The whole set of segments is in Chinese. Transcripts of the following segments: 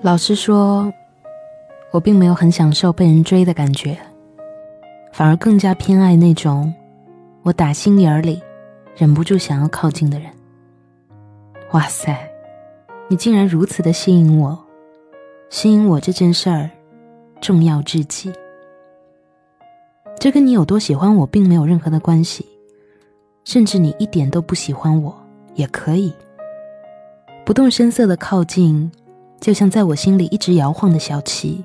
老实说，我并没有很享受被人追的感觉，反而更加偏爱那种我打心眼里忍不住想要靠近的人。哇塞，你竟然如此的吸引我！吸引我这件事儿重要至极，这跟你有多喜欢我并没有任何的关系，甚至你一点都不喜欢我也可以，不动声色的靠近。就像在我心里一直摇晃的小旗，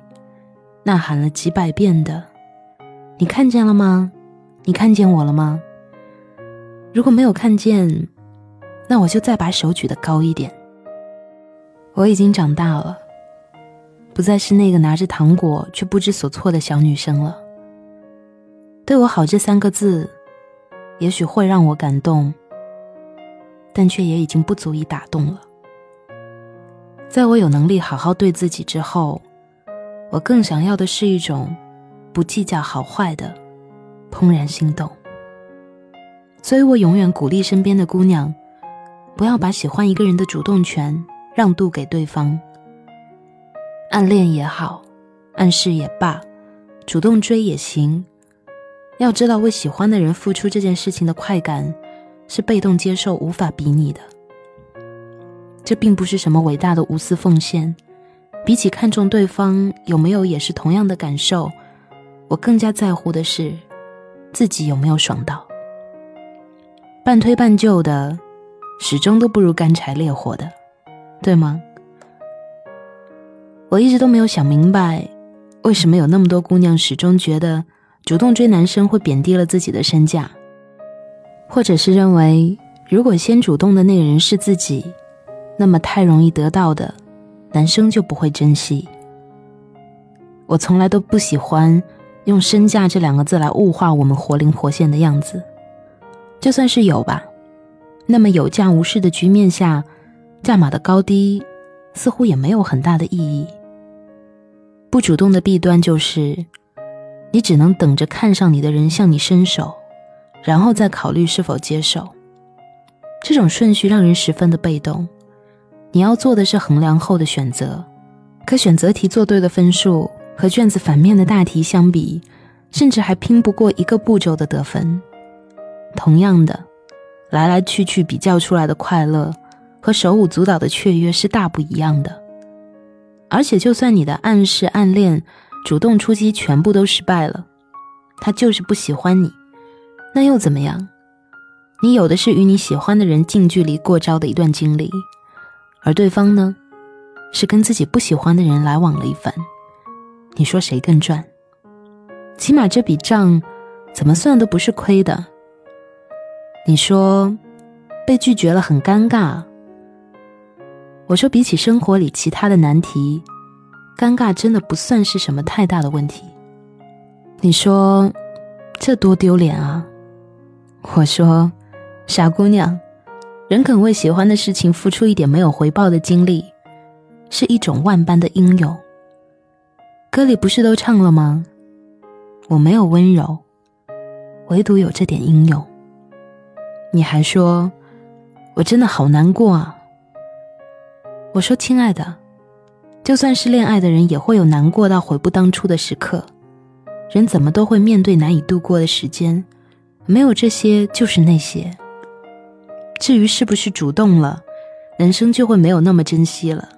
呐喊了几百遍的，你看见了吗？你看见我了吗？如果没有看见，那我就再把手举得高一点。我已经长大了，不再是那个拿着糖果却不知所措的小女生了。对我好这三个字，也许会让我感动，但却也已经不足以打动了。在我有能力好好对自己之后，我更想要的是一种不计较好坏的怦然心动。所以我永远鼓励身边的姑娘，不要把喜欢一个人的主动权让渡给对方。暗恋也好，暗示也罢，主动追也行，要知道为喜欢的人付出这件事情的快感，是被动接受无法比拟的。这并不是什么伟大的无私奉献，比起看重对方有没有也是同样的感受，我更加在乎的是自己有没有爽到。半推半就的，始终都不如干柴烈火的，对吗？我一直都没有想明白，为什么有那么多姑娘始终觉得主动追男生会贬低了自己的身价，或者是认为如果先主动的那个人是自己。那么太容易得到的，男生就不会珍惜。我从来都不喜欢用身价这两个字来物化我们活灵活现的样子，就算是有吧，那么有价无市的局面下，价码的高低似乎也没有很大的意义。不主动的弊端就是，你只能等着看上你的人向你伸手，然后再考虑是否接受。这种顺序让人十分的被动。你要做的是衡量后的选择，可选择题做对的分数和卷子反面的大题相比，甚至还拼不过一个步骤的得分。同样的，来来去去比较出来的快乐和手舞足蹈的雀跃是大不一样的。而且，就算你的暗示、暗恋、主动出击全部都失败了，他就是不喜欢你，那又怎么样？你有的是与你喜欢的人近距离过招的一段经历。而对方呢，是跟自己不喜欢的人来往了一番，你说谁更赚？起码这笔账怎么算都不是亏的。你说被拒绝了很尴尬，我说比起生活里其他的难题，尴尬真的不算是什么太大的问题。你说这多丢脸啊！我说傻姑娘。人肯为喜欢的事情付出一点没有回报的精力，是一种万般的英勇。歌里不是都唱了吗？我没有温柔，唯独有这点英勇。你还说，我真的好难过啊。我说，亲爱的，就算是恋爱的人，也会有难过到悔不当初的时刻。人怎么都会面对难以度过的时间，没有这些，就是那些。至于是不是主动了，人生就会没有那么珍惜了。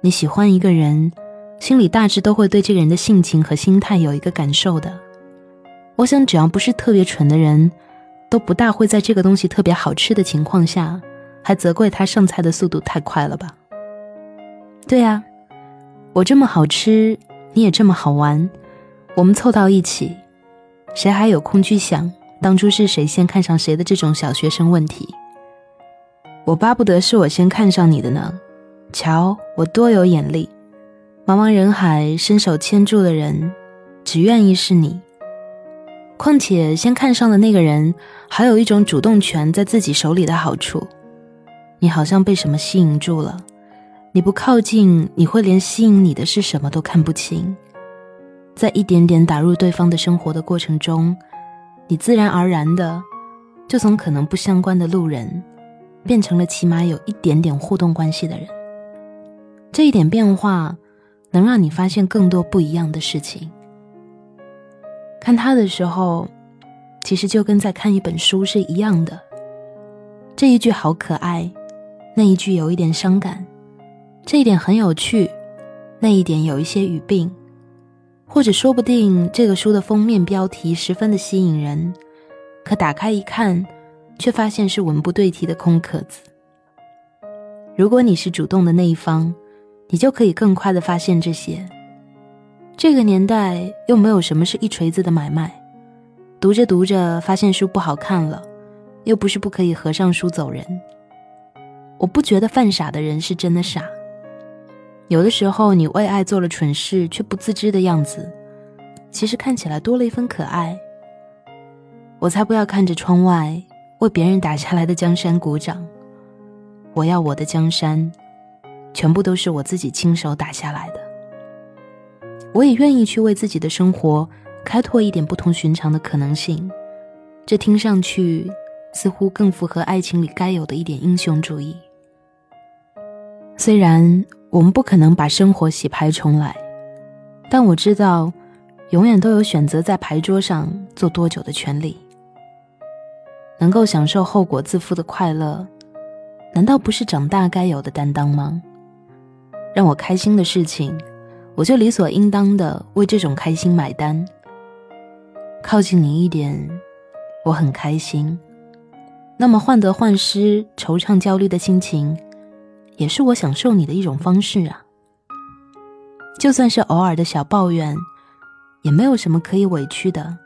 你喜欢一个人，心里大致都会对这个人的性情和心态有一个感受的。我想，只要不是特别蠢的人，都不大会在这个东西特别好吃的情况下，还责怪他上菜的速度太快了吧？对呀，我这么好吃，你也这么好玩，我们凑到一起，谁还有空去想？当初是谁先看上谁的这种小学生问题，我巴不得是我先看上你的呢。瞧我多有眼力，茫茫人海伸手牵住的人，只愿意是你。况且先看上的那个人，还有一种主动权在自己手里的好处。你好像被什么吸引住了，你不靠近，你会连吸引你的是什么都看不清。在一点点打入对方的生活的过程中。你自然而然的，就从可能不相关的路人，变成了起码有一点点互动关系的人。这一点变化能让你发现更多不一样的事情。看他的时候，其实就跟在看一本书是一样的。这一句好可爱，那一句有一点伤感，这一点很有趣，那一点有一些语病，或者说不定这个书的封面标题十分的吸引人，可打开一看，却发现是文不对题的空壳子。如果你是主动的那一方，你就可以更快的发现这些。这个年代又没有什么是一锤子的买卖，读着读着发现书不好看了，又不是不可以合上书走人。我不觉得犯傻的人是真的傻，有的时候你为爱做了蠢事却不自知的样子，其实看起来多了一份可爱。我才不要看着窗外为别人打下来的江山鼓掌，我要我的江山，全部都是我自己亲手打下来的。我也愿意去为自己的生活开拓一点不同寻常的可能性，这听上去似乎更符合爱情里该有的一点英雄主义。虽然我们不可能把生活洗牌重来，但我知道，永远都有选择在牌桌上坐多久的权利。能够享受后果自负的快乐，难道不是长大该有的担当吗？让我开心的事情。我就理所应当的为这种开心买单。靠近你一点，我很开心。那么患得患失、惆怅焦虑的心情，也是我享受你的一种方式啊。就算是偶尔的小抱怨，也没有什么可以委屈的。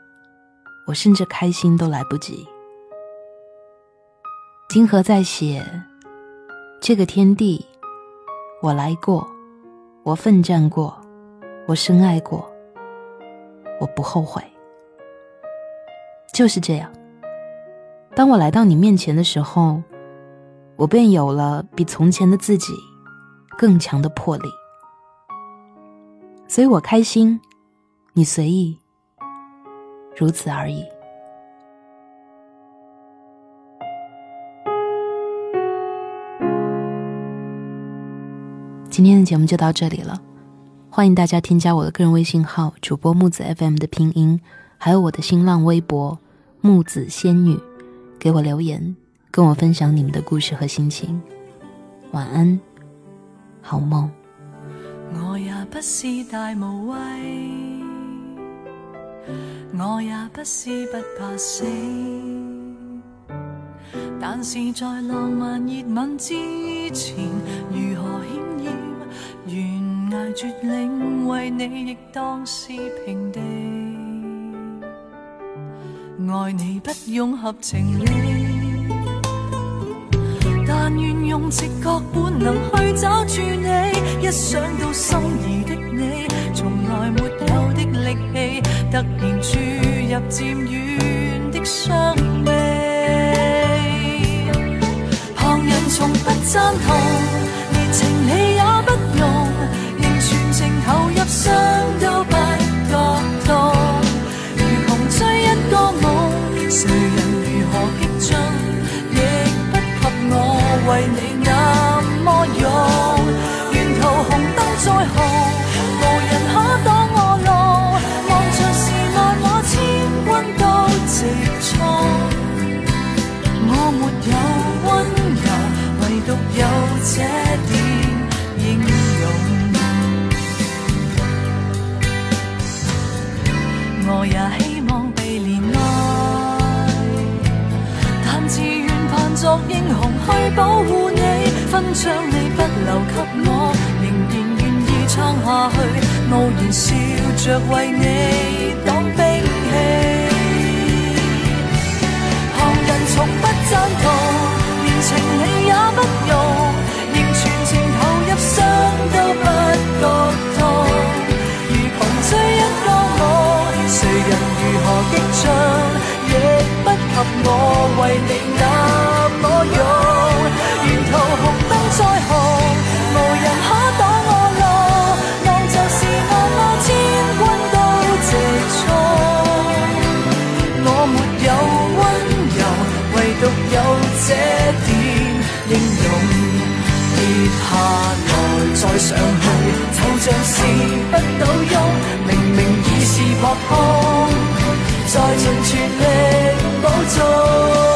我甚至开心都来不及。金河在写：这个天地，我来过。我奋战过，我深爱过，我不后悔。就是这样。当我来到你面前的时候，我便有了比从前的自己更强的魄力。所以我开心，你随意，如此而已。今天的节目就到这里了，欢迎大家添加我的个人微信号主播木子 FM 的拼音，还有我的新浪微博木子仙女，给我留言，跟我分享你们的故事和心情。晚安，好梦。我也不是大无畏，我也不是不怕死，但是在浪漫热吻之前，如何险要？悬崖绝岭，为你亦当是平地。爱你不用合情理，但愿用直觉本能去找住你。一想到心仪的你，从来没有的力气，突然注入渐远的伤悲。旁人从不赞同，英，无人可挡我路。望著时，万我千军都直冲。我没有温柔，唯独有这点英勇。我也希望被怜爱，但自愿扮作英雄去保护你。勋章你不留给我。撑下去，傲然笑着为你挡兵器。旁人从不赞同，连情理也不容，仍全情投入，伤都不觉痛，如穷追一个梦。谁人如何激进，亦不及我为你那上去就像是不倒翁，明明已是扑空，再尽全力补中。